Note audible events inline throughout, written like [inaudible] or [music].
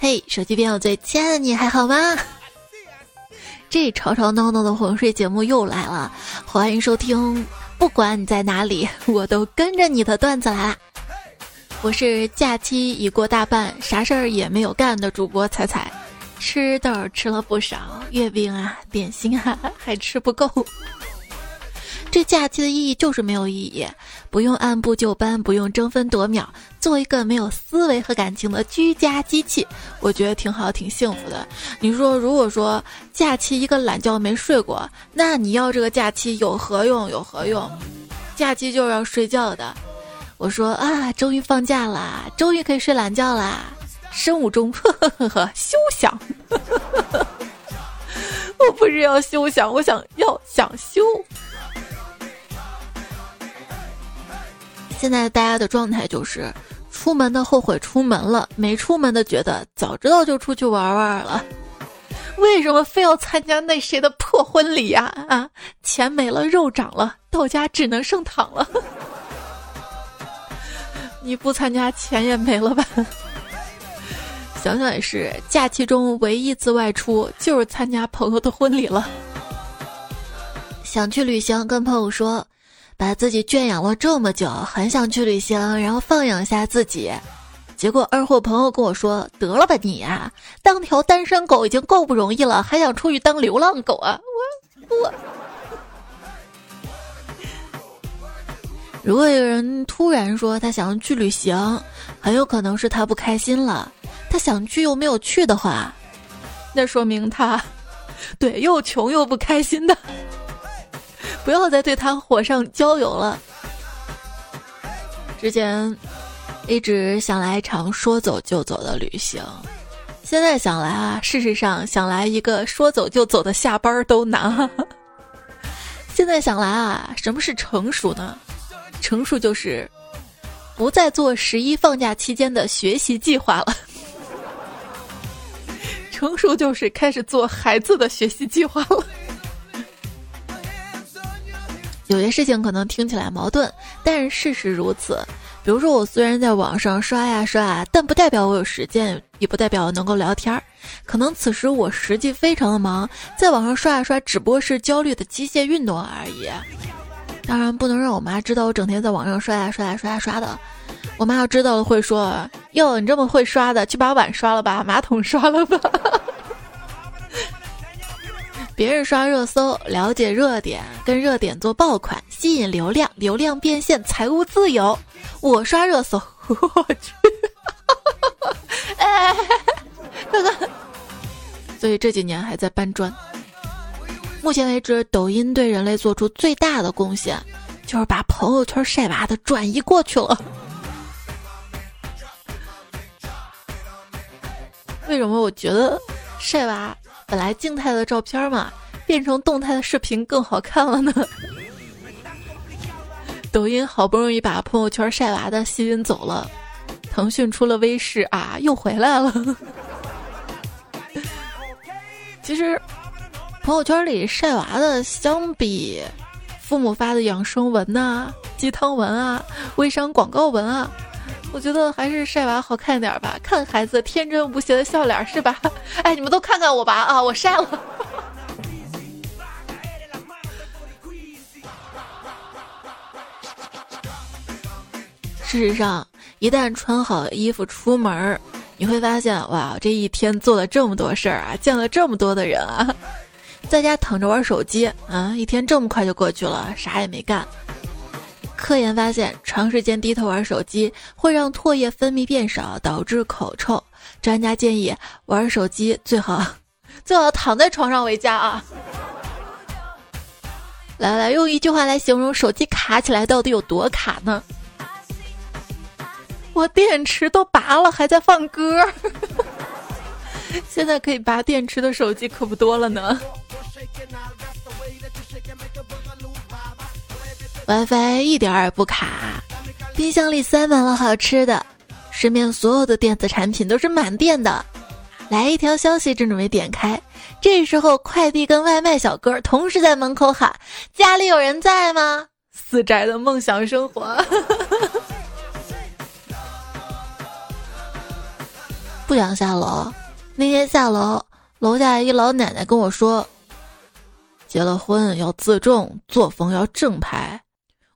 嘿，手机边我最亲爱的你还好吗？[laughs] 这吵吵闹闹的哄睡节目又来了，欢迎收听。不管你在哪里，我都跟着你的段子来啦。我是假期已过大半，啥事儿也没有干的主播彩彩，吃豆吃了不少，月饼啊、点心啊还吃不够。这假期的意义就是没有意义，不用按部就班，不用争分夺秒，做一个没有思维和感情的居家机器，我觉得挺好，挺幸福的。你说，如果说假期一个懒觉没睡过，那你要这个假期有何用？有何用？假期就是要睡觉的。我说啊，终于放假啦，终于可以睡懒觉啦，生物钟，呵呵呵呵，休想！[laughs] 我不是要休想，我想要想休。现在大家的状态就是，出门的后悔出门了，没出门的觉得早知道就出去玩玩了。为什么非要参加那谁的破婚礼呀？啊，钱没了，肉涨了，到家只能剩躺了。[laughs] 你不参加，钱也没了吧？想想也是，假期中唯一一次外出就是参加朋友的婚礼了。想去旅行，跟朋友说。把自己圈养了这么久，很想去旅行，然后放养一下自己。结果二货朋友跟我说：“得了吧你呀，当条单身狗已经够不容易了，还想出去当流浪狗啊！”我我。如果有人突然说他想要去旅行，很有可能是他不开心了。他想去又没有去的话，那说明他对又穷又不开心的。[laughs] 不要再对他火上浇油了。之前一直想来一场说走就走的旅行，现在想来啊，事实上想来一个说走就走的下班都难。[laughs] 现在想来啊，什么是成熟呢？成熟就是不再做十一放假期间的学习计划了。[laughs] 成熟就是开始做孩子的学习计划了。有些事情可能听起来矛盾，但是事实如此。比如说，我虽然在网上刷呀刷，但不代表我有时间，也不代表我能够聊天儿。可能此时我实际非常的忙，在网上刷呀刷，只不过是焦虑的机械运动而已。当然，不能让我妈知道我整天在网上刷呀刷呀刷呀刷的。我妈要知道了会说：“哟，你这么会刷的，去把碗刷了吧，马桶刷了吧。”别人刷热搜，了解热点，跟热点做爆款，吸引流量，流量变现，财务自由。我刷热搜，我去，哎，哥哥，所以这几年还在搬砖。目前为止，抖音对人类做出最大的贡献，就是把朋友圈晒娃的转移过去了。为什么我觉得晒娃？本来静态的照片嘛，变成动态的视频更好看了呢。[laughs] 抖音好不容易把朋友圈晒娃的吸引走了，腾讯出了微视啊，又回来了。[laughs] 其实，朋友圈里晒娃的，相比父母发的养生文呐、鸡汤文啊、微商广告文啊。我觉得还是晒娃好看点吧，看孩子天真无邪的笑脸是吧？[laughs] 哎，你们都看看我吧啊，我晒了。[laughs] 事实上，一旦穿好衣服出门你会发现哇，这一天做了这么多事儿啊，见了这么多的人啊，在家躺着玩手机啊，一天这么快就过去了，啥也没干。科研发现，长时间低头玩手机会让唾液分泌变少，导致口臭。专家建议，玩手机最好最好躺在床上为佳啊！来来，用一句话来形容手机卡起来到底有多卡呢？我电池都拔了，还在放歌。[laughs] 现在可以拔电池的手机可不多了呢。WiFi 一点也不卡，冰箱里塞满了好吃的，身边所有的电子产品都是满电的。来一条消息，正准备点开，这时候快递跟外卖小哥同时在门口喊：“家里有人在吗？”死宅的梦想生活。[laughs] 不想下楼。那天下楼，楼下一老奶奶跟我说：“结了婚要自重，作风要正派。”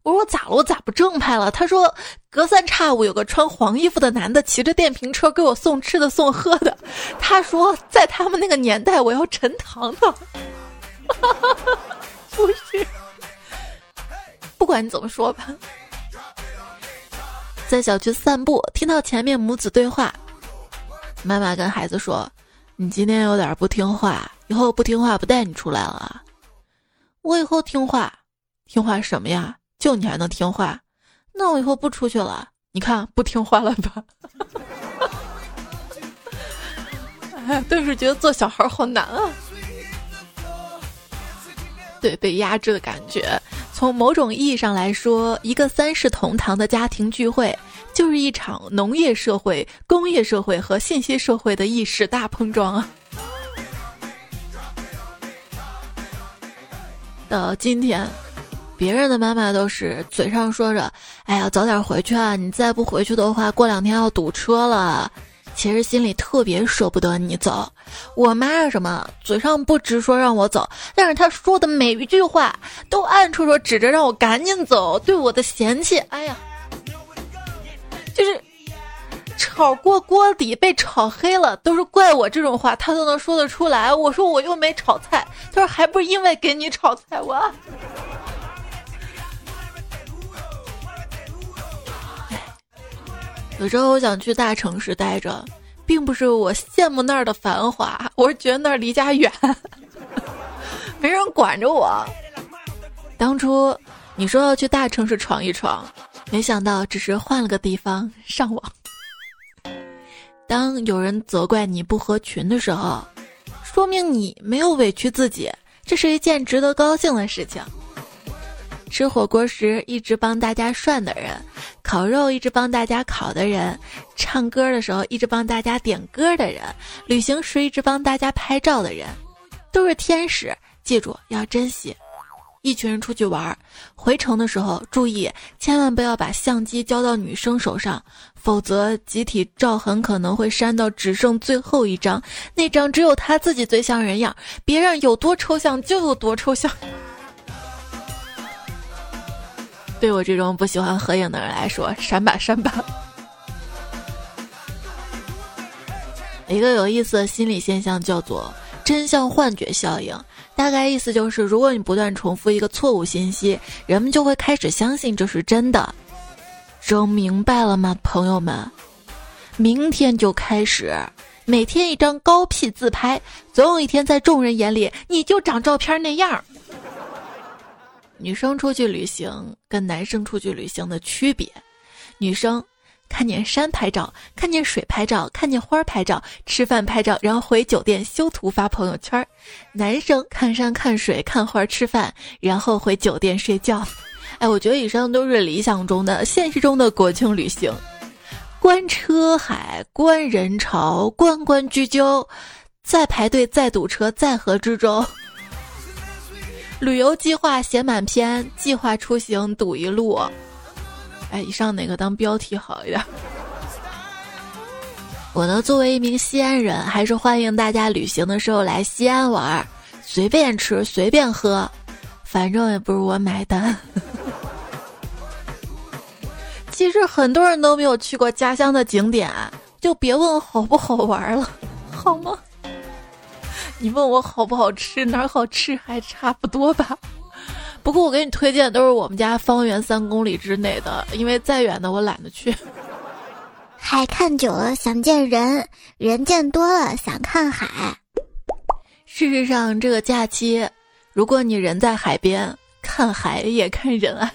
我说：“我咋了？我咋不正派了？”他说：“隔三差五有个穿黄衣服的男的骑着电瓶车给我送吃的送喝的。”他说：“在他们那个年代，我要沉塘的。[laughs] ”不是，不管你怎么说吧。在小区散步，听到前面母子对话。妈妈跟孩子说：“你今天有点不听话，以后不听话不带你出来了。”我以后听话，听话什么呀？就你还能听话？那我以后不出去了。你看不听话了吧？哎，顿时觉得做小孩好难啊！对，被压制的感觉。从某种意义上来说，一个三世同堂的家庭聚会，就是一场农业社会、工业社会和信息社会的意识大碰撞啊！到今天，别人的妈妈都是嘴上说着“哎呀，早点回去啊，你再不回去的话，过两天要堵车了”。其实心里特别舍不得你走，我妈是什么嘴上不直说让我走，但是她说的每一句话都暗戳戳指着让我赶紧走，对我的嫌弃，哎呀，就是炒过锅底被炒黑了，都是怪我这种话，她都能说得出来。我说我又没炒菜，她说还不是因为给你炒菜，我。有时候我想去大城市待着，并不是我羡慕那儿的繁华，我是觉得那儿离家远，[laughs] 没人管着我。当初你说要去大城市闯一闯，没想到只是换了个地方上网。当有人责怪你不合群的时候，说明你没有委屈自己，这是一件值得高兴的事情。吃火锅时一直帮大家涮的人，烤肉一直帮大家烤的人，唱歌的时候一直帮大家点歌的人，旅行时一直帮大家拍照的人，都是天使。记住要珍惜。一群人出去玩，回城的时候注意，千万不要把相机交到女生手上，否则集体照很可能会删到只剩最后一张，那张只有他自己最像人样，别人有多抽象就有多抽象。对我这种不喜欢合影的人来说，删吧删吧。一个有意思的心理现象叫做真相幻觉效应，大概意思就是，如果你不断重复一个错误信息，人们就会开始相信这是真的。整明白了吗，朋友们？明天就开始，每天一张高 P 自拍，总有一天在众人眼里，你就长照片那样。女生出去旅行跟男生出去旅行的区别：女生看见山拍照，看见水拍照，看见花拍照，吃饭拍照，然后回酒店修图发朋友圈；男生看山看水看花吃饭，然后回酒店睡觉。哎，我觉得以上都是理想中的，现实中的国庆旅行：观车海，观人潮，关关雎鸠，再排队，再堵车，再河之洲。旅游计划写满篇，计划出行堵一路。哎，以上哪个当标题好一点？我呢，作为一名西安人，还是欢迎大家旅行的时候来西安玩，随便吃，随便喝，反正也不是我买单。[laughs] 其实很多人都没有去过家乡的景点，就别问好不好玩了，好吗？你问我好不好吃，哪儿好吃还差不多吧。不过我给你推荐都是我们家方圆三公里之内的，因为再远的我懒得去。[laughs] 海看久了想见人，人见多了想看海。事实上，这个假期，如果你人在海边，看海也看人啊。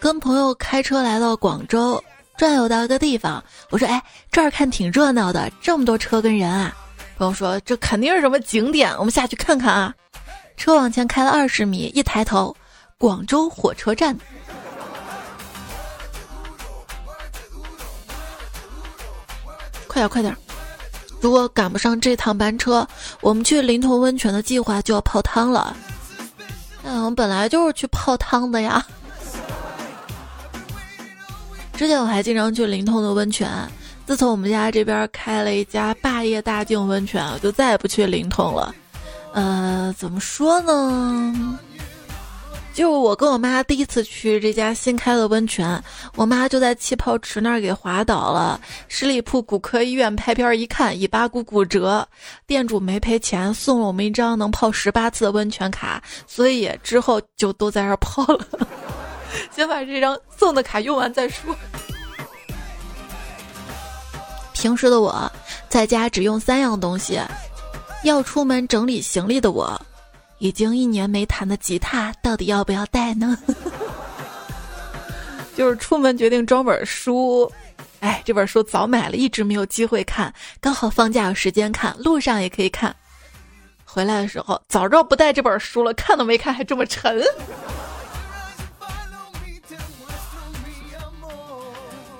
跟朋友开车来到广州，转悠到一个地方，我说：“哎，这儿看挺热闹的，这么多车跟人啊。”朋友说：“这肯定是什么景点，我们下去看看啊！”车往前开了二十米，一抬头，广州火车站。快点快点！如果赶不上这趟班车，我们去临潼温泉的计划就要泡汤了。嗯，我们本来就是去泡汤的呀。之前我还经常去临潼的温泉。自从我们家这边开了一家霸业大境温泉，我就再也不去临潼了。呃，怎么说呢？就我跟我妈第一次去这家新开的温泉，我妈就在气泡池那儿给滑倒了。十里铺骨科医院拍片一看，尾巴骨骨折，店主没赔钱，送了我们一张能泡十八次的温泉卡，所以之后就都在这儿泡了。[laughs] 先把这张送的卡用完再说。平时的我在家只用三样东西，要出门整理行李的我。已经一年没弹的吉他，到底要不要带呢？[laughs] 就是出门决定装本书，哎，这本书早买了，一直没有机会看，刚好放假有时间看，路上也可以看。回来的时候早知道不带这本书了，看都没看，还这么沉。[laughs]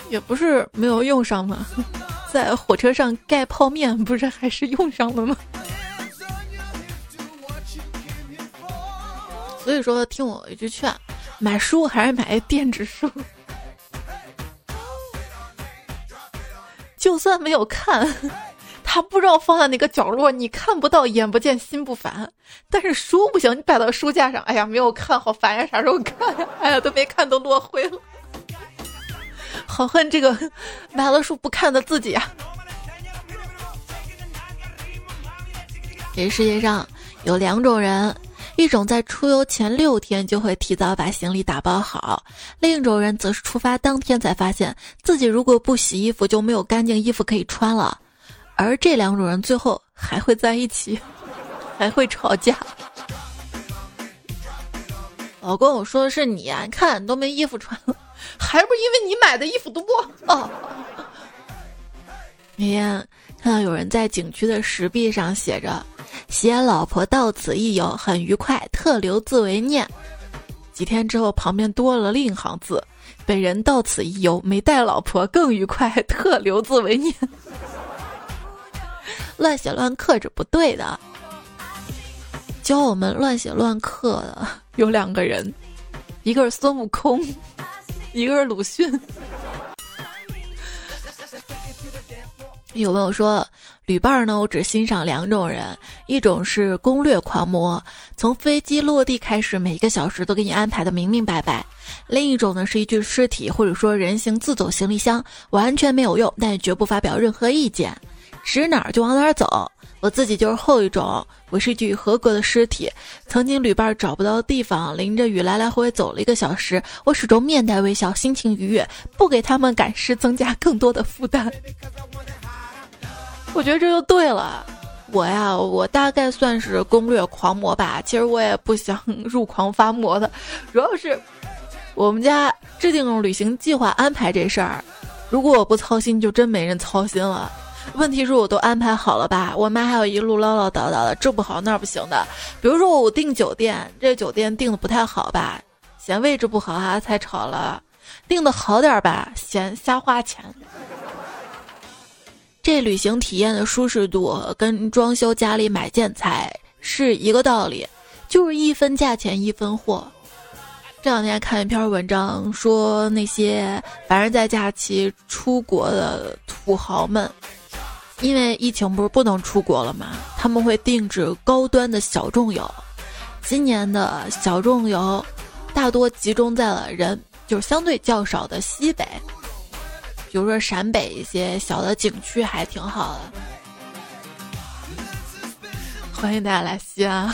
也不是没有用上嘛，在火车上盖泡面，不是还是用上了吗？所以说，听我一句劝，买书还是买电子书。就算没有看，他不知道放在哪个角落，你看不到，眼不见心不烦。但是书不行，你摆到书架上，哎呀，没有看好烦呀，啥时候看呀？哎呀，都没看，都落灰了。好恨这个买了书不看的自己啊！这世界上有两种人。一种在出游前六天就会提早把行李打包好，另一种人则是出发当天才发现自己如果不洗衣服就没有干净衣服可以穿了，而这两种人最后还会在一起，还会吵架。老公，我说的是你啊，你看都没衣服穿了，还不是因为你买的衣服多哦。[laughs] 那天看到有人在景区的石壁上写着。携老婆到此一游很愉快，特留字为念。几天之后，旁边多了另一行字：本人到此一游没带老婆更愉快，[laughs] 特留字为念。[laughs] 乱写乱刻是不对的。教我们乱写乱刻的有两个人，一个是孙悟空，一个是鲁迅。[laughs] 有朋友说。旅伴呢，我只欣赏两种人，一种是攻略狂魔，从飞机落地开始，每一个小时都给你安排的明明白白；另一种呢，是一具尸体或者说人形自走行李箱，完全没有用，但也绝不发表任何意见，指哪儿就往哪儿走。我自己就是后一种，我是一具合格的尸体。曾经旅伴找不到地方，淋着雨来来回回走了一个小时，我始终面带微笑，心情愉悦，不给他们赶尸增加更多的负担。我觉得这就对了，我呀，我大概算是攻略狂魔吧。其实我也不想入狂发魔的，主要是我们家制定旅行计划安排这事儿，如果我不操心，就真没人操心了。问题是我都安排好了吧，我妈还有一路唠唠叨叨的，这不好那不行的。比如说我订酒店，这酒店订的不太好吧，嫌位置不好啊，才吵了；订的好点吧，嫌瞎花钱。这旅行体验的舒适度跟装修家里买建材是一个道理，就是一分价钱一分货。这两天看一篇文章，说那些凡是在假期出国的土豪们，因为疫情不是不能出国了吗？他们会定制高端的小众游。今年的小众游大多集中在了人就相对较少的西北。比如说陕北一些小的景区还挺好的，欢迎大家来西安。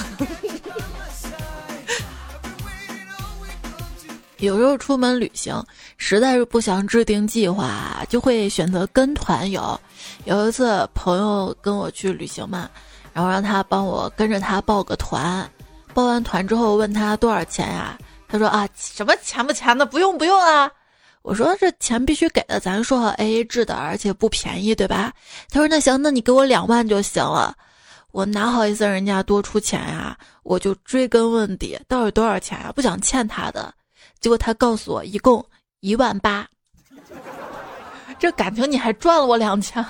有时候出门旅行，实在是不想制定计划，就会选择跟团游。有一次朋友跟我去旅行嘛，然后让他帮我跟着他报个团，报完团之后问他多少钱呀？他说啊，什么钱不钱的，不用不用啊。我说这钱必须给的，咱说好 A A 制的，而且不便宜，对吧？他说那行，那你给我两万就行了。我哪好意思人家多出钱呀？我就追根问底，到底多少钱呀？不想欠他的。结果他告诉我一共一万八。这感情你还赚了我两千。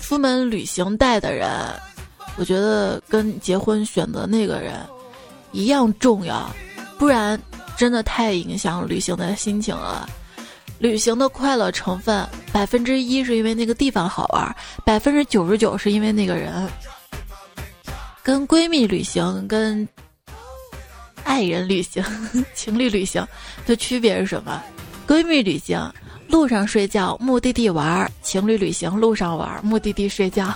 出门旅行带的人，我觉得跟结婚选择那个人一样重要，不然。真的太影响旅行的心情了。旅行的快乐成分，百分之一是因为那个地方好玩，百分之九十九是因为那个人。跟闺蜜旅行，跟爱人旅行、[laughs] 情侣旅行的区别是什么？闺蜜旅行路上睡觉，目的地玩；情侣旅行路上玩，目的地睡觉。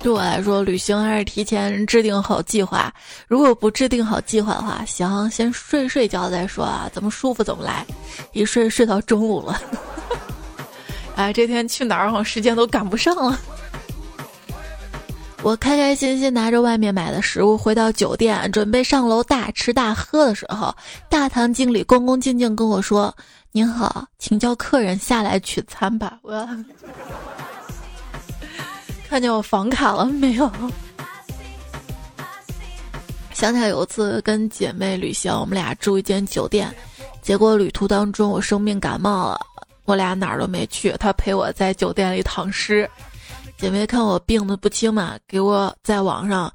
对我来说，旅行还是提前制定好计划。如果不制定好计划的话，行，先睡睡觉再说啊，怎么舒服怎么来。一睡睡到中午了。[laughs] 哎，这天去哪儿？好像时间都赶不上了。我开开心心拿着外面买的食物回到酒店，准备上楼大吃大喝的时候，大堂经理恭恭敬敬跟我说：“您好，请叫客人下来取餐吧。”我要看见我房卡了没有？想起来有一次跟姐妹旅行，我们俩住一间酒店，结果旅途当中我生病感冒了。我俩哪儿都没去，他陪我在酒店里躺尸。姐妹看我病的不轻嘛，给我在网上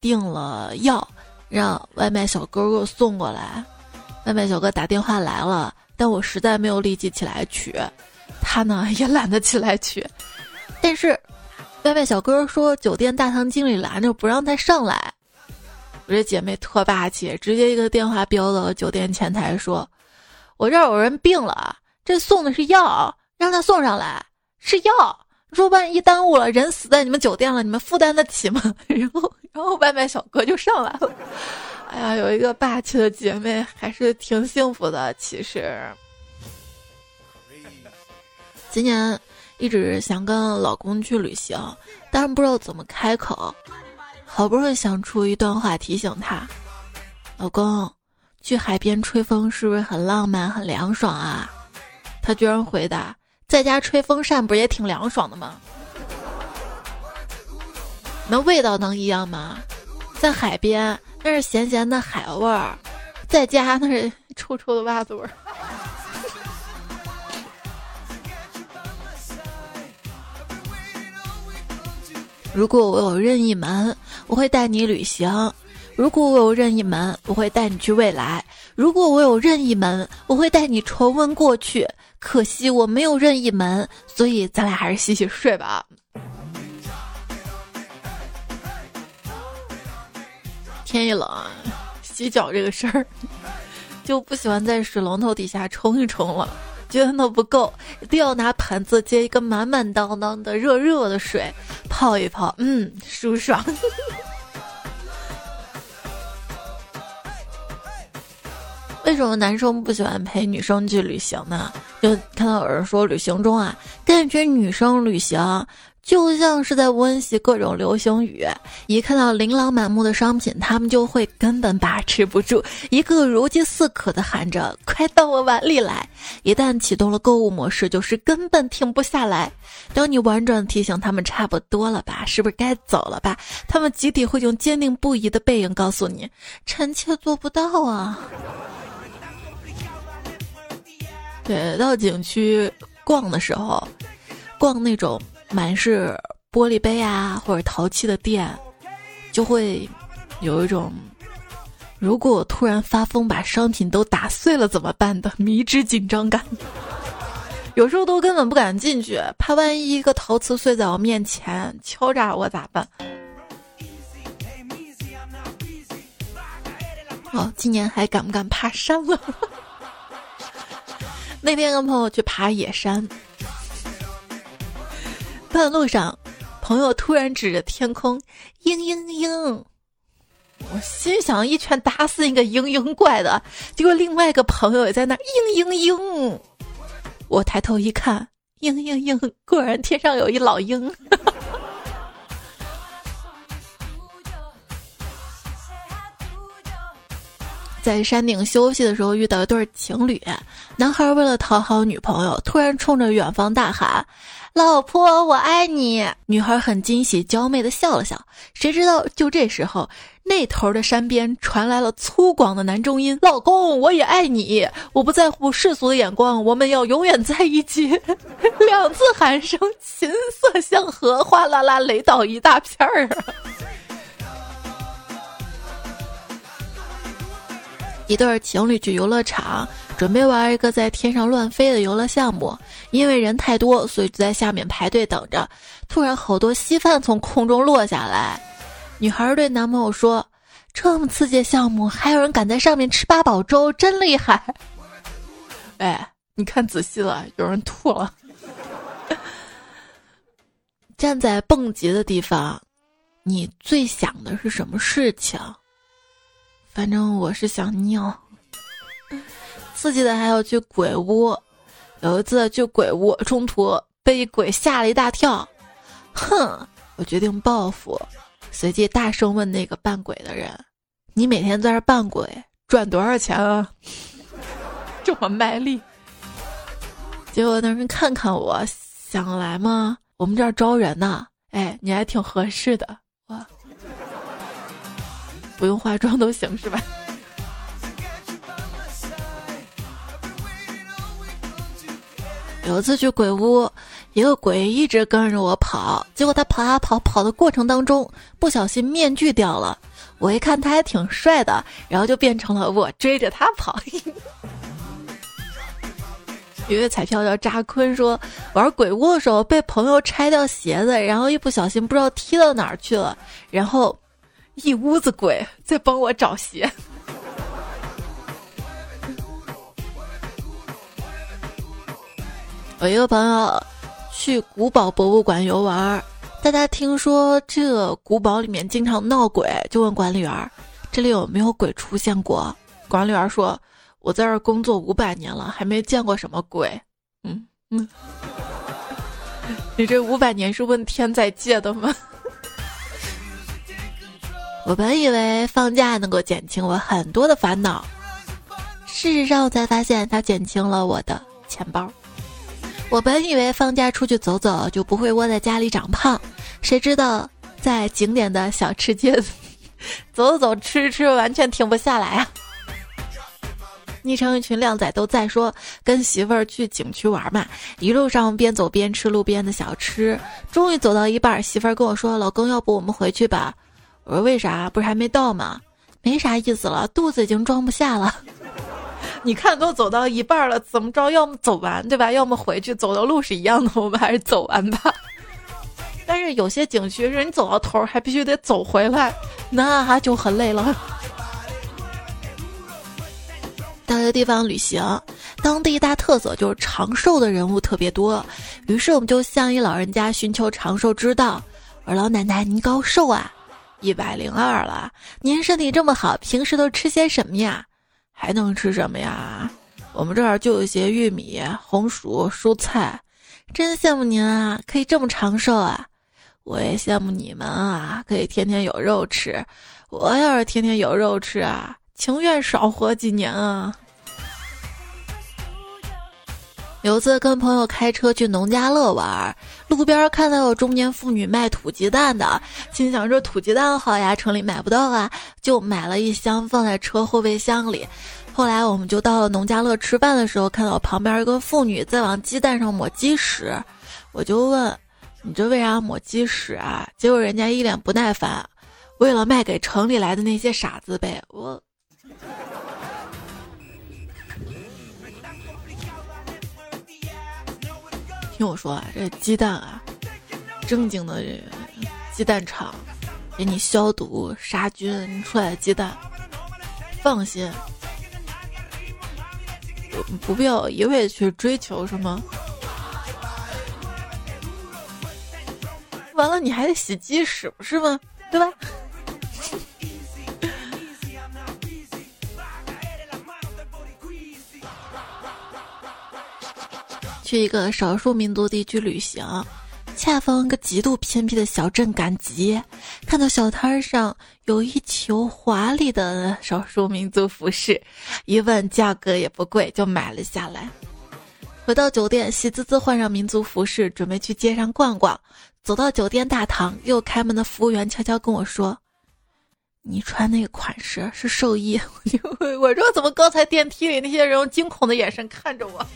订了药，让外卖小哥给我送过来。外卖小哥打电话来了，但我实在没有力气起来取，他呢也懒得起来取。但是外卖小哥说酒店大堂经理拦着不让他上来。我这姐妹特霸气，直接一个电话飙到了酒店前台，说我这儿有人病了。这送的是药，让他送上来是药。说万一耽误了，人死在你们酒店了，你们负担得起吗？[laughs] 然后，然后外卖小哥就上来了。[laughs] 哎呀，有一个霸气的姐妹，还是挺幸福的。其实，今年一直想跟老公去旅行，但是不知道怎么开口。好不容易想出一段话提醒他：“老公，去海边吹风是不是很浪漫、很凉爽啊？”他居然回答：“在家吹风扇不也挺凉爽的吗？那味道能一样吗？在海边那是咸咸的海味儿，在家那是臭臭的袜子味儿。”如果我有任意门，我会带你旅行；如果我有任意门，我会带你去未来；如果我有任意门，我会带你重温过去。可惜我没有任意门，所以咱俩还是洗洗睡吧。天一冷，洗脚这个事儿就不喜欢在水龙头底下冲一冲了，觉得那不够，一定要拿盆子接一个满满当当的热热的水泡一泡，嗯，舒爽。[laughs] 为什么男生不喜欢陪女生去旅行呢？就看到有人说，旅行中啊，感觉女生旅行就像是在温习各种流行语。一看到琳琅满目的商品，他们就会根本把持不住，一个如饥似渴的喊着“快到我碗里来”。一旦启动了购物模式，就是根本停不下来。当你婉转提醒他们差不多了吧，是不是该走了吧？他们集体会用坚定不移的背影告诉你：“臣妾做不到啊。”对，到景区逛的时候，逛那种满是玻璃杯啊或者陶器的店，就会有一种如果我突然发疯把商品都打碎了怎么办的迷之紧张感。有时候都根本不敢进去，怕万一一个陶瓷碎在我面前敲诈我咋办？哦，今年还敢不敢爬山了？那天跟朋友去爬野山，半路上，朋友突然指着天空，嘤嘤嘤，我心想一拳打死你个嘤嘤怪的。结果另外一个朋友也在那嘤嘤嘤，我抬头一看，嘤嘤嘤，果然天上有一老鹰。在山顶休息的时候，遇到一对情侣。男孩为了讨好女朋友，突然冲着远方大喊：“老婆，我爱你！”女孩很惊喜，娇媚的笑了笑。谁知道，就这时候，那头的山边传来了粗犷的男中音：“老公，我也爱你，我不在乎世俗的眼光，我们要永远在一起。[laughs] ”两次喊声，琴瑟相和，哗啦啦雷倒一大片儿。一对情侣去游乐场，准备玩一个在天上乱飞的游乐项目。因为人太多，所以就在下面排队等着。突然，好多稀饭从空中落下来。女孩对男朋友说：“这么刺激的项目，还有人敢在上面吃八宝粥，真厉害！”哎，你看仔细了，有人吐了。[laughs] 站在蹦极的地方，你最想的是什么事情？反正我是想尿。刺激的还要去鬼屋，有一次去鬼屋，中途被鬼吓了一大跳。哼，我决定报复，随即大声问那个扮鬼的人：“你每天在这扮鬼赚多少钱啊？” [laughs] 这么卖力。结果那人看看我，想来吗？我们这儿招人呢，哎，你还挺合适的，不用化妆都行是吧？有一次去鬼屋，一个鬼一直跟着我跑，结果他跑啊跑，跑的过程当中不小心面具掉了。我一看他还挺帅的，然后就变成了我追着他跑。[laughs] 一位彩票叫扎坤说，玩鬼屋的时候被朋友拆掉鞋子，然后一不小心不知道踢到哪儿去了，然后一屋子鬼在帮我找鞋。我一个朋友去古堡博物馆游玩，大家听说这古堡里面经常闹鬼，就问管理员：“这里有没有鬼出现过？”管理员说。我在这儿工作五百年了，还没见过什么鬼。嗯嗯，[laughs] 你这五百年是问天在借的吗？我本以为放假能够减轻我很多的烦恼，事实上我才发现它减轻了我的钱包。我本以为放假出去走走就不会窝在家里长胖，谁知道在景点的小吃街 [laughs] 走走吃吃，完全停不下来啊！昵称一群靓仔都在说跟媳妇儿去景区玩嘛，一路上边走边吃路边的小吃，终于走到一半，媳妇儿跟我说：“老公，要不我们回去吧？”我说：“为啥？不是还没到吗？没啥意思了，肚子已经装不下了。[laughs] 你看都走到一半了，怎么着？要么走完对吧？要么回去，走的路是一样的，我们还是走完吧。[laughs] 但是有些景区是你走到头还必须得走回来，那就很累了。[laughs] ”到一个地方旅行，当地一大特色就是长寿的人物特别多，于是我们就向一老人家寻求长寿之道。我说：“老奶奶，您高寿啊？一百零二了。您身体这么好，平时都吃些什么呀？还能吃什么呀？我们这儿就有些玉米、红薯、蔬菜。真羡慕您啊，可以这么长寿啊！我也羡慕你们啊，可以天天有肉吃。我要是天天有肉吃啊！”情愿少活几年啊！有次跟朋友开车去农家乐玩，路边看到有中年妇女卖土鸡蛋的，心想这土鸡蛋好呀，城里买不到啊，就买了一箱放在车后备箱里。后来我们就到了农家乐吃饭的时候，看到旁边一个妇女在往鸡蛋上抹鸡屎，我就问：“你这为啥抹鸡屎啊？”结果人家一脸不耐烦：“为了卖给城里来的那些傻子呗。”我。听我说啊，这鸡蛋啊，正经的鸡蛋厂给你消毒杀菌出来的鸡蛋，放心，不必要一味去追求什么。完了，你还得洗鸡屎不是吗？对吧？去一个少数民族地区旅行，恰逢个极度偏僻的小镇赶集，看到小摊上有一球华丽的少数民族服饰，一问价格也不贵，就买了下来。回到酒店，喜滋滋换上民族服饰，准备去街上逛逛。走到酒店大堂，又开门的服务员悄悄跟我说：“你穿那个款式是寿衣。” [laughs] 我说：“怎么刚才电梯里那些人用惊恐的眼神看着我？”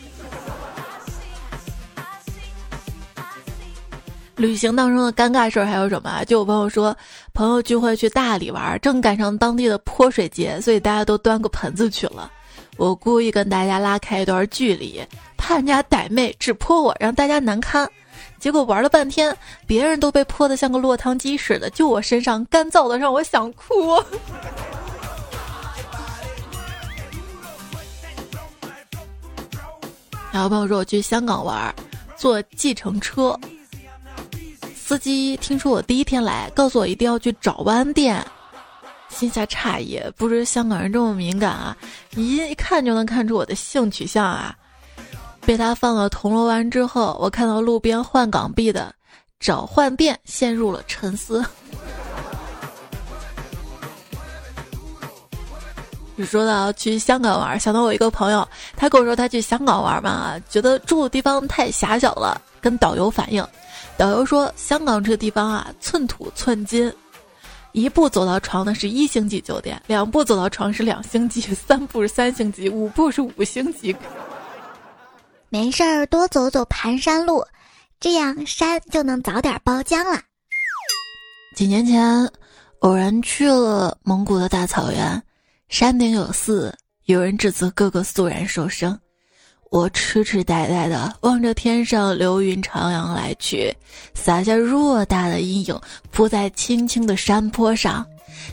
旅行当中的尴尬事儿还有什么啊？就有朋友说，朋友聚会去大理玩，正赶上当地的泼水节，所以大家都端个盆子去了。我故意跟大家拉开一段距离，怕人家傣妹只泼我，让大家难堪。结果玩了半天，别人都被泼得像个落汤鸡似的，就我身上干燥的让我想哭。[laughs] 然后朋友说我去香港玩，坐计程车。司机听说我第一天来，告诉我一定要去找湾店，心下诧异，不知香港人这么敏感啊！一一看就能看出我的性取向啊！被他放了铜锣湾之后，我看到路边换港币的找换店，陷入了沉思。[laughs] 你说到去香港玩，想到我一个朋友，他跟我说他去香港玩嘛，觉得住的地方太狭小了，跟导游反映。导游说：“香港这个地方啊，寸土寸金，一步走到床的是一星级酒店，两步走到床是两星级，三步是三星级，五步是五星级。没事儿，多走走盘山路，这样山就能早点包浆了。”几年前，偶然去了蒙古的大草原，山顶有寺，有人指责哥哥肃然受生。我痴痴呆呆的望着天上流云徜徉来去，洒下偌大的阴影，铺在青青的山坡上，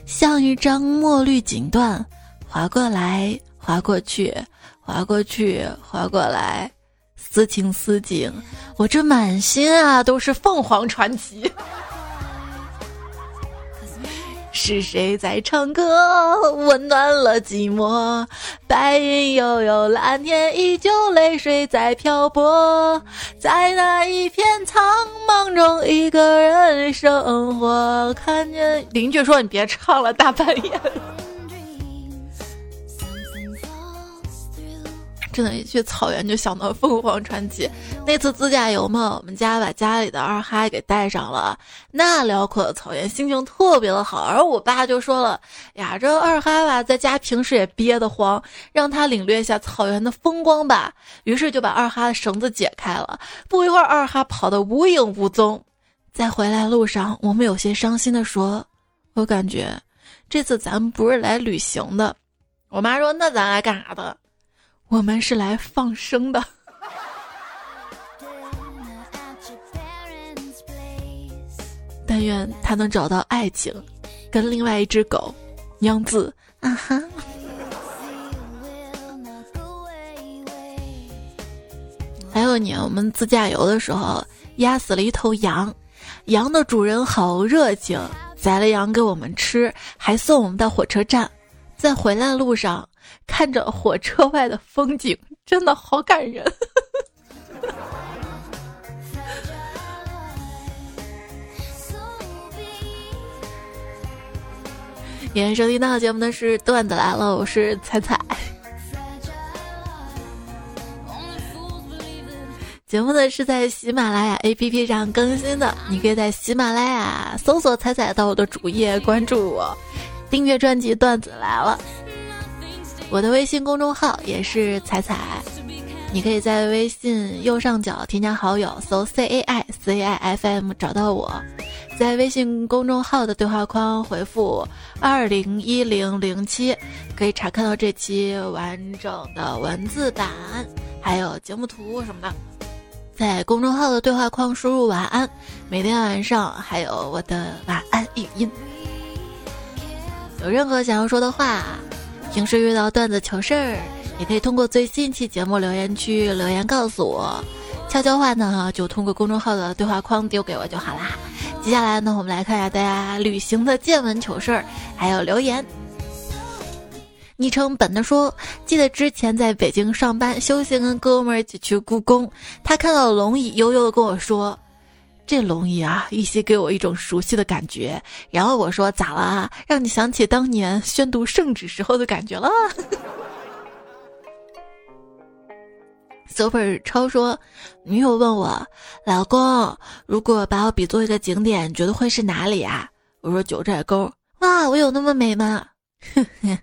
像一张墨绿锦缎，划过来，划过去，划过去，划过来，似情似景。我这满心啊都是凤凰传奇。是谁在唱歌，温暖了寂寞？白云悠悠，蓝天依旧，泪水在漂泊。在那一片苍茫中，一个人生活。看见邻居说：“你别唱了，大半夜。”真的，一去草原就想到凤凰传奇。那次自驾游嘛，我们家把家里的二哈给带上了，那辽阔的草原，心情特别的好。而我爸就说了：“呀，这二哈吧，在家平时也憋得慌，让他领略一下草原的风光吧。”于是就把二哈的绳子解开了。不一会儿，二哈跑得无影无踪。在回来路上，我们有些伤心的说：“我感觉这次咱们不是来旅行的。”我妈说：“那咱来干啥的？”我们是来放生的。但愿他能找到爱情，跟另外一只狗，娘子啊哈。还有年我们自驾游的时候，压死了一头羊，羊的主人好热情，宰了羊给我们吃，还送我们到火车站，在回来的路上。看着火车外的风景，真的好感人。[laughs] 今天收听到节目的是段子来了，我是彩彩。节目呢是在喜马拉雅 APP 上更新的，你可以在喜马拉雅搜索“彩彩”到我的主页关注我，订阅专辑《段子来了》。我的微信公众号也是彩彩，你可以在微信右上角添加好友，搜 C A I C I F M 找到我，在微信公众号的对话框回复二零一零零七，可以查看到这期完整的文字版，还有节目图什么的。在公众号的对话框输入晚安，每天晚上还有我的晚安语音。有任何想要说的话。平时遇到段子糗事儿，也可以通过最新一期节目留言区留言告诉我。悄悄话呢，就通过公众号的对话框丢给我就好啦。接下来呢，我们来看一下大家旅行的见闻糗事儿，还有留言。昵称本的说，记得之前在北京上班休息，跟哥们儿一起去故宫，他看到龙椅，悠悠的跟我说。这龙椅啊，依稀给我一种熟悉的感觉。然后我说：“咋了？让你想起当年宣读圣旨时候的感觉了？” [laughs] Super 超说：“女友问我，老公，如果把我比作一个景点，觉得会是哪里啊？”我说：“九寨沟。”哇，我有那么美吗？[laughs]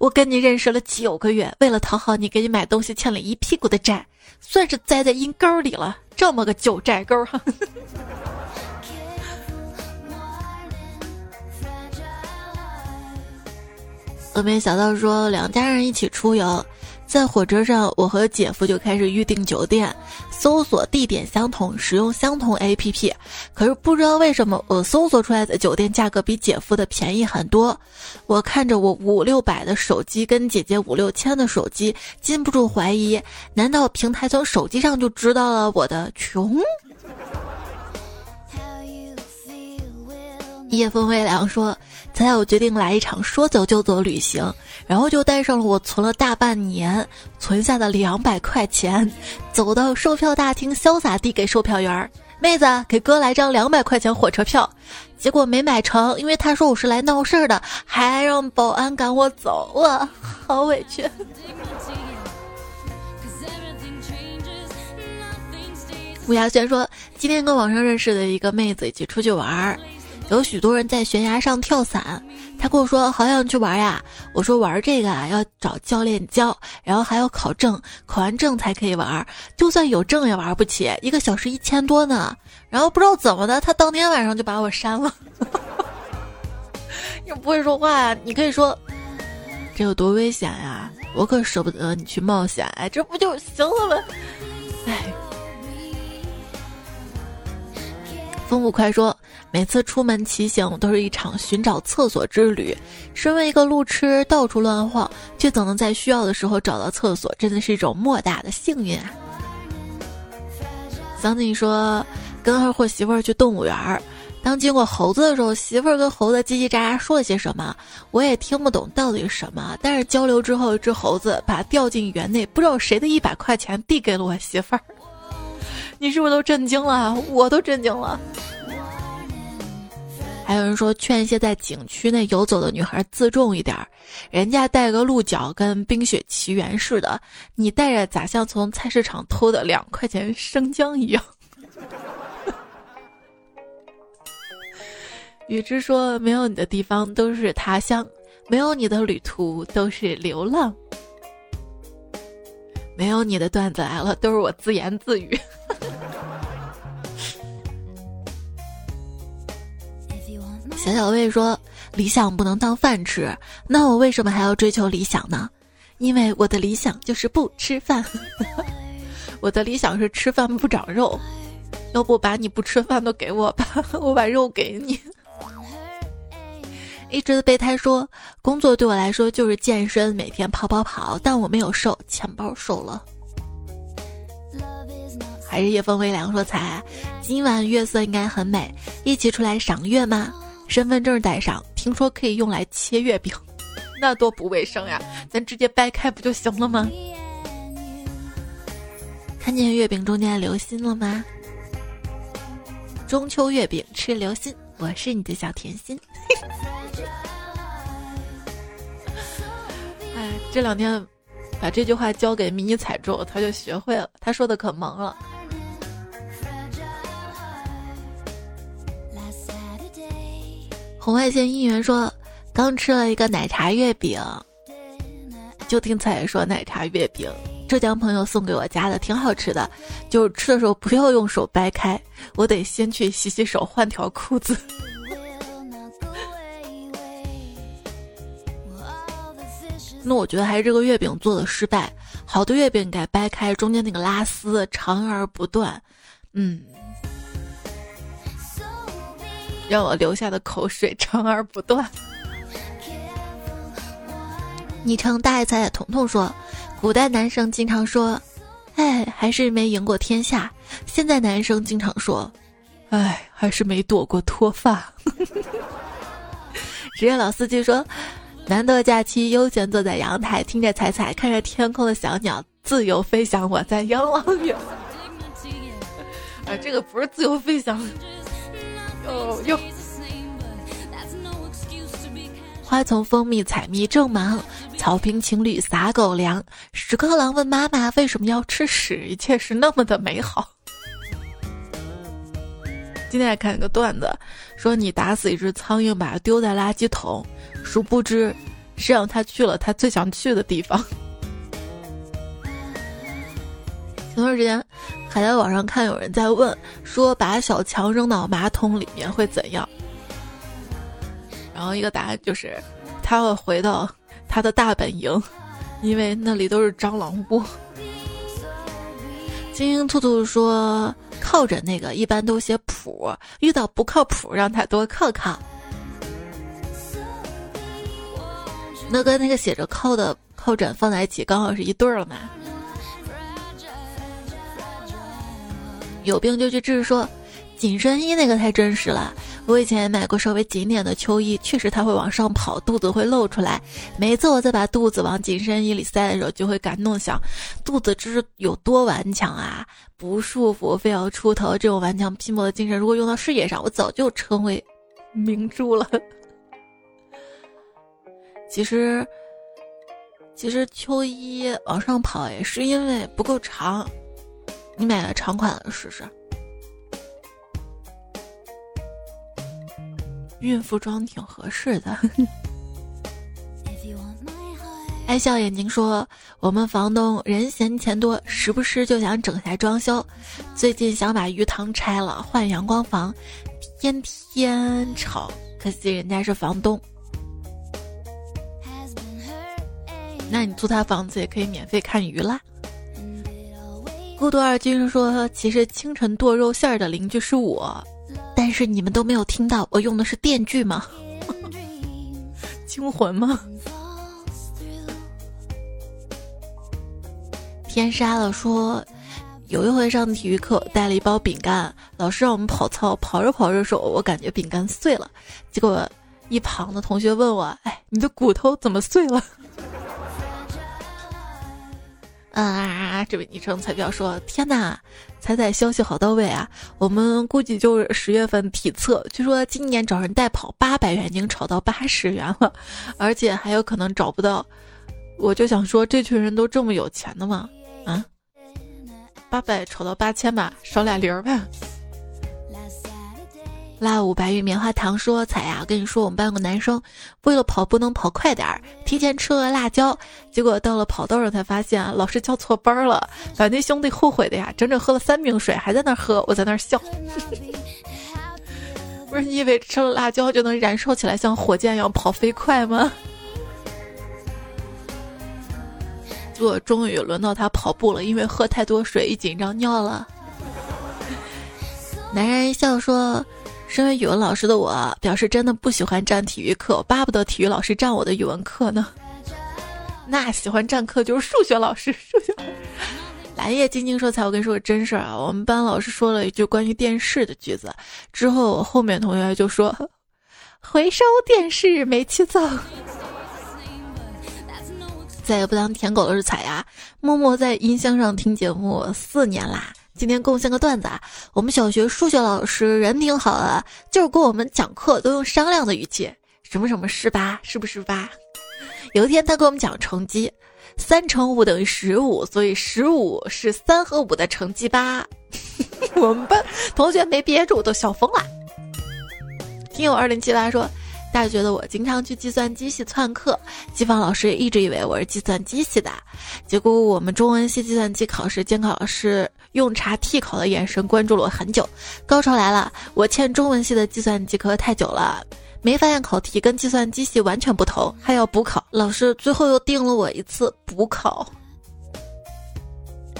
我跟你认识了九个月，为了讨好你，给你买东西欠了一屁股的债，算是栽在阴沟里了。这么个九寨沟哈。峨眉小道说，两家人一起出游，在火车上，我和姐夫就开始预订酒店，搜索地点相同，使用相同 APP。可是不知道为什么，我搜索出来的酒店价格比姐夫的便宜很多。我看着我五六百的手机跟姐姐五六千的手机，禁不住怀疑：难道平台从手机上就知道了我的穷？夜风微凉说：“猜猜我决定来一场说走就走旅行，然后就带上了我存了大半年存下的两百块钱，走到售票大厅，潇洒递给售票员儿妹子给哥来张两百块钱火车票。结果没买成，因为他说我是来闹事儿的，还让保安赶我走了，好委屈。”吴亚轩说：“今天跟网上认识的一个妹子一起出去玩儿。”有许多人在悬崖上跳伞，他跟我说好想去玩呀。我说玩这个啊要找教练教，然后还要考证，考完证才可以玩。就算有证也玩不起，一个小时一千多呢。然后不知道怎么的，他当天晚上就把我删了。[laughs] 又不会说话呀？你可以说这有多危险呀？我可舍不得你去冒险。哎，这不就行了吗？哎。风不快说，每次出门骑行都是一场寻找厕所之旅。身为一个路痴，到处乱晃，却总能在需要的时候找到厕所，真的是一种莫大的幸运啊！桑尼说，跟二货媳妇儿去动物园儿，当经过猴子的时候，媳妇儿跟猴子叽叽喳喳说了些什么，我也听不懂到底是什么。但是交流之后，一只猴子把掉进园内不知道谁的一百块钱递给了我媳妇儿。[laughs] 你是不是都震惊了？我都震惊了。还有人说劝一些在景区内游走的女孩自重一点，人家带个鹿角跟《冰雪奇缘》似的，你带着咋像从菜市场偷的两块钱生姜一样？[laughs] 雨之说没有你的地方都是他乡，没有你的旅途都是流浪，没有你的段子来了都是我自言自语。小小魏说：“理想不能当饭吃，那我为什么还要追求理想呢？因为我的理想就是不吃饭。[laughs] 我的理想是吃饭不长肉。要不把你不吃饭都给我吧，[laughs] 我把肉给你。”一直的备胎说：“工作对我来说就是健身，每天跑跑跑，但我没有瘦，钱包瘦了。”还是夜风微凉说：“才今晚月色应该很美，一起出来赏月吗？”身份证带上，听说可以用来切月饼，那多不卫生呀！咱直接掰开不就行了吗？看见月饼中间的流心了吗？中秋月饼吃流心，我是你的小甜心。[laughs] 哎，这两天把这句话交给迷你彩柱，他就学会了。他说的可萌了。红外线姻缘说：“刚吃了一个奶茶月饼。”就听彩说奶茶月饼，浙江朋友送给我家的，挺好吃的。就吃的时候不要用手掰开，我得先去洗洗手，换条裤子。[laughs] 那我觉得还是这个月饼做的失败。好的月饼应该掰开，中间那个拉丝长而不断。嗯。让我留下的口水 [laughs] 长而不断。昵称大爱彩彩彤彤说，古代男生经常说，哎，还是没赢过天下。现在男生经常说，哎，还是没躲过脱发。[laughs] 职业老司机说，难得假期悠闲坐在阳台，听着彩彩，看着天空的小鸟自由飞翔。我在养老院。[laughs] 啊，这个不是自由飞翔。哟哟！花丛蜂蜜采蜜正忙，草坪情侣撒狗粮。屎壳郎问妈妈为什么要吃屎，一切是那么的美好。[laughs] 今天还看一个段子，说你打死一只苍蝇，把它丢在垃圾桶，殊不知是让它去了它最想去的地方。[laughs] 前段时间还在网上看有人在问，说把小强扔到马桶里面会怎样？然后一个答案就是，他会回到他的大本营，因为那里都是蟑螂窝。[laughs] 精英兔兔说：“靠枕那个一般都写谱，遇到不靠谱让他多靠靠。”那跟那个写着靠的靠枕放在一起，刚好是一对儿了嘛。有病就去治，说紧身衣那个太真实了。我以前买过稍微紧点的秋衣，确实它会往上跑，肚子会露出来。每次我在把肚子往紧身衣里塞的时候，就会感动想，肚子这是有多顽强啊！不束缚，非要出头，这种顽强拼搏的精神，如果用到事业上，我早就成为 [laughs] 名著了。其实，其实秋衣往上跑也是因为不够长，你买个长款的试试。孕妇装挺合适的。爱笑眼睛说：“我们房东人嫌钱多，时不时就想整下装修。最近想把鱼塘拆了，换阳光房，天天吵。可惜人家是房东。那你租他房子也可以免费看鱼啦。”孤独二军说：“其实清晨剁肉馅儿的邻居是我。”但是你们都没有听到我用的是电锯吗？[laughs] 惊魂吗？天杀了！说有一回上体育课带了一包饼干，老师让我们跑操，跑着跑着手，我感觉饼干碎了。结果一旁的同学问我：“哎，你的骨头怎么碎了？”啊！这位昵称彩票说：“天哪！”彩彩消息好到位啊！我们估计就是十月份体测，据说今年找人代跑八百元已经炒到八十元了，而且还有可能找不到。我就想说，这群人都这么有钱的吗？啊，八百炒到八千吧，少俩零儿呗。辣五白玉棉花糖说：“彩呀，跟你说，我们班有个男生，为了跑步能跑快点儿，提前吃了辣椒，结果到了跑道上才发现老师叫错班了，把那兄弟后悔的呀，整整喝了三瓶水，还在那喝，我在那笑。不是你以为吃了辣椒就能燃烧起来，像火箭一样跑飞快吗？结果终于轮到他跑步了，因为喝太多水，一紧张尿了。男人笑说。”身为语文老师的我，表示真的不喜欢占体育课，巴不得体育老师占我的语文课呢。[laughs] 那喜欢占课就是数学老师。数学。蓝叶晶晶说：“才我跟你说个真事儿啊，我们班老师说了一句关于电视的句子，之后后面同学就说，回收电视煤气灶。再也不当舔狗的是彩呀，默默在音箱上听节目四年啦。”今天贡献个段子啊！我们小学数学老师人挺好的，就是跟我们讲课都用商量的语气，什么什么是吧？是不是吧？有一天他给我们讲乘积，三乘五等于十五，所以十五是三和五的乘积吧？[laughs] 我们班同学没憋住，都笑疯了。听友二零七八说，大家觉得我经常去计算机系窜课，机房老师也一直以为我是计算机系的，结果我们中文系计算机考试监考老师。用查替考的眼神关注了我很久，高潮来了！我欠中文系的计算机课太久了，没发现考题跟计算机系完全不同，还要补考。老师最后又定了我一次补考。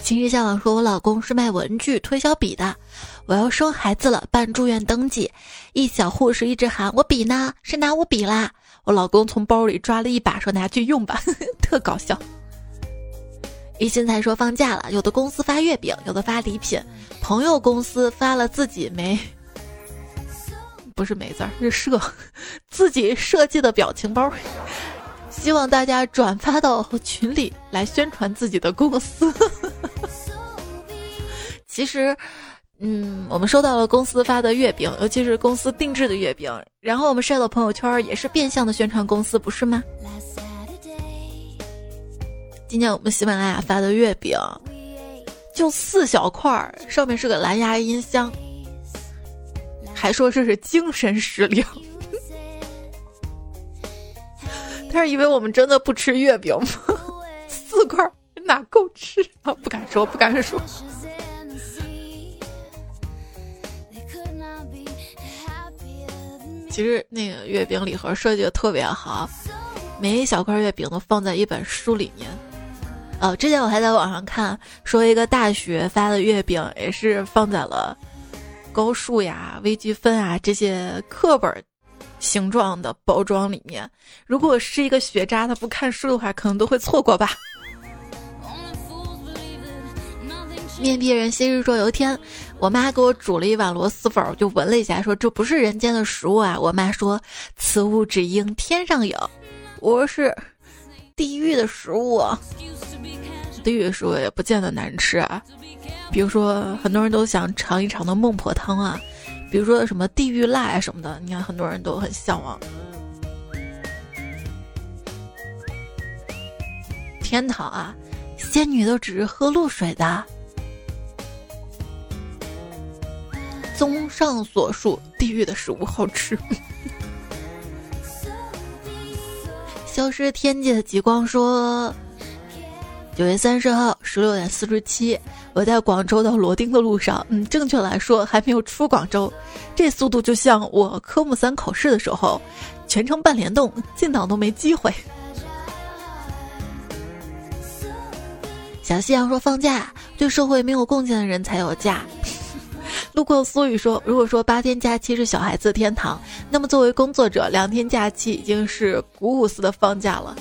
今日向往说，我老公是卖文具推销笔的，我要生孩子了，办住院登记，一小护士一直喊我笔呢，谁拿我笔啦？我老公从包里抓了一把，说拿去用吧，[laughs] 特搞笑。一心才说放假了，有的公司发月饼，有的发礼品。朋友公司发了自己没，不是没字儿，是设 [laughs] 自己设计的表情包，希望大家转发到群里来宣传自己的公司。其实，嗯，我们收到了公司发的月饼，尤其是公司定制的月饼，然后我们晒到朋友圈，也是变相的宣传公司，不是吗？今天我们喜马拉雅发的月饼，就四小块儿，上面是个蓝牙音箱，还说这是精神食粮。[laughs] 他是以为我们真的不吃月饼吗？[laughs] 四块哪够吃啊？不敢说，不敢说。其实那个月饼礼盒设计的特别好。每一小块月饼都放在一本书里面。哦，之前我还在网上看，说一个大学发的月饼也是放在了高数呀、微积分啊这些课本形状的包装里面。如果是一个学渣，他不看书的话，可能都会错过吧。面壁人昔日说，有一天，我妈给我煮了一碗螺蛳粉，我就闻了一下，说这不是人间的食物啊。我妈说，此物只应天上有。我是地狱的食物。地狱的食物也不见得难吃啊，比如说很多人都想尝一尝的孟婆汤啊，比如说什么地狱辣啊什么的，你看很多人都很向往。天堂啊，仙女都只是喝露水的。综上所述，地狱的食物好吃。消失天际的极光说：“九月三十号十六点四十七，我在广州到罗丁的路上，嗯，正确来说还没有出广州，这速度就像我科目三考试的时候，全程半联动，进档都没机会。”小夕阳说：“放假对社会没有贡献的人才有假。”路过苏雨说：“如果说八天假期是小孩子的天堂，那么作为工作者，两天假期已经是鼓舞似的放假了。”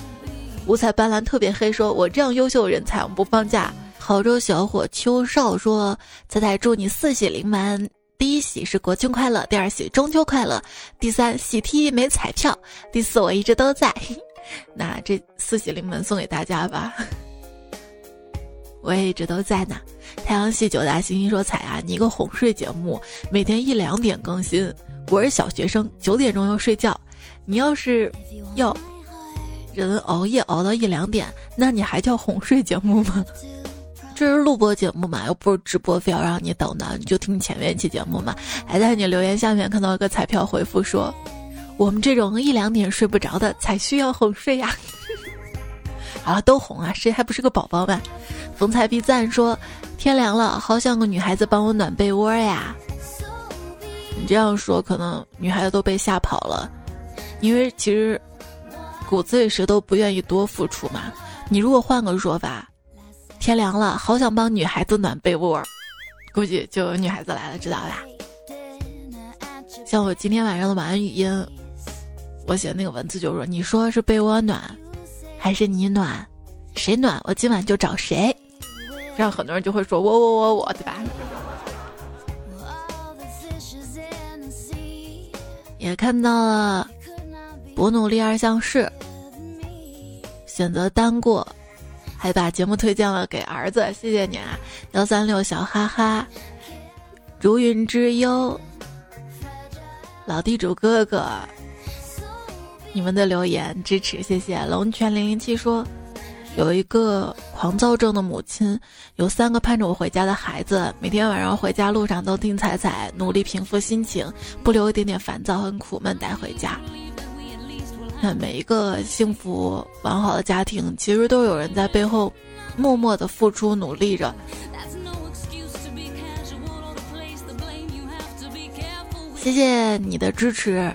五彩斑斓特别黑说：“我这样优秀的人才，我不放假。”亳州小伙邱少说：“彩彩祝你四喜临门，第一喜是国庆快乐，第二喜中秋快乐，第三喜提一枚彩票，第四我一直都在。[laughs] 那这四喜临门送给大家吧。[laughs] ”我也一直都在呢。太阳系九大行星说：“彩啊，你一个哄睡节目，每天一两点更新。我是小学生，九点钟要睡觉。你要是要人熬夜熬到一两点，那你还叫哄睡节目吗？这是录播节目嘛，又不是直播，非要让你等的，你就听前面一期节目嘛。还在你留言下面看到一个彩票回复说：我们这种一两点睡不着的，才需要哄睡呀。” [laughs] 了，都红啊，谁还不是个宝宝们？逢财必赞说：“天凉了，好想个女孩子帮我暖被窝呀。”你这样说，可能女孩子都被吓跑了，因为其实骨子里谁都不愿意多付出嘛。你如果换个说法，天凉了，好想帮女孩子暖被窝，估计就有女孩子来了，知道吧？像我今天晚上的晚安语音，我写的那个文字就是说：“你说是被窝暖。”还是你暖，谁暖我今晚就找谁，这样很多人就会说我我我我，对吧？也看到了，不努力二项是选择单过，还把节目推荐了给儿子，谢谢你啊！幺三六小哈哈，如云之忧，老地主哥哥。你们的留言支持，谢谢龙泉零零七说，有一个狂躁症的母亲，有三个盼着我回家的孩子，每天晚上回家路上都听彩彩，努力平复心情，不留一点点烦躁和苦闷带回家。那每一个幸福完好的家庭，其实都有人在背后默默的付出努力着。谢谢你的支持。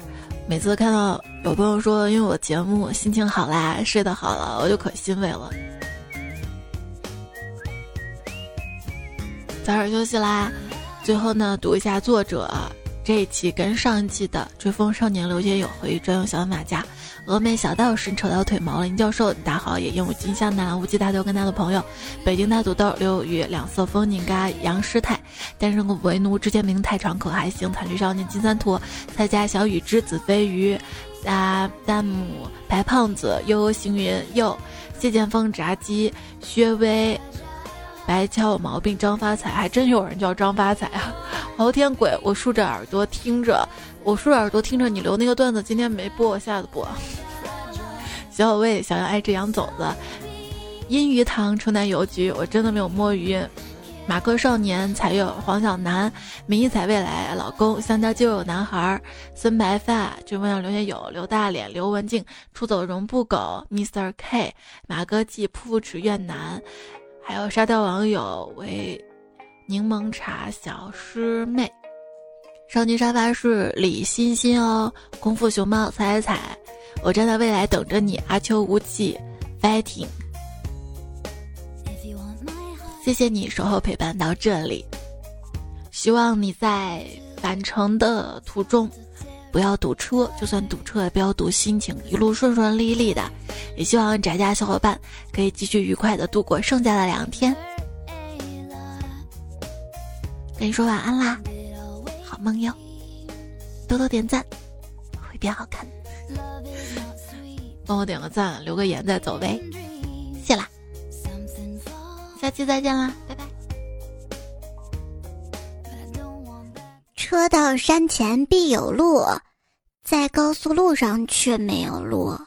每次看到有朋友说因为我节目心情好啦，睡得好了，我就可欣慰了。早点休息啦。最后呢，读一下作者这一期跟上一期的《追风少年》刘学友回忆专用小马甲。峨眉小道士扯到腿毛了，林教授你大好也鹦鹉金香南无忌大头跟他的朋友，北京大土豆刘雨两色风景嘎杨师太，单身狗为奴，之前名太长可还行，惨绿少年金三坨，蔡家小雨之子飞鱼，大弹母白胖子悠悠行云又谢剑锋炸鸡薛微，白敲有毛病张发财，还真有人叫张发财啊！敖天鬼，我竖着耳朵听着。我竖着耳朵听着你留那个段子，今天没播，我下次播。[laughs] 小小魏，小杨爱吃羊肘子，阴鱼塘城南邮局，我真的没有摸鱼。马克少年，彩月黄小楠，迷彩未来老公，香蕉就有男孩，孙白发，追梦想刘学友，刘大脸，刘文静，出走绒布狗，Mr K，马哥记，噗噗齿越南，还有沙雕网友为柠檬茶小师妹。少女沙发是李欣欣哦，功夫熊猫彩彩，我站在未来等着你，阿秋无忌，fighting。谢谢你守候陪伴到这里，希望你在返程的途中不要堵车，就算堵车也不要堵心情，一路顺顺利利的。也希望宅家小伙伴可以继续愉快的度过剩下的两天。跟你说晚安啦，好梦哟，多多点赞会变好看。帮我点个赞，留个言再走呗，谢啦。下期再见啦，拜拜。车到山前必有路，在高速路上却没有路。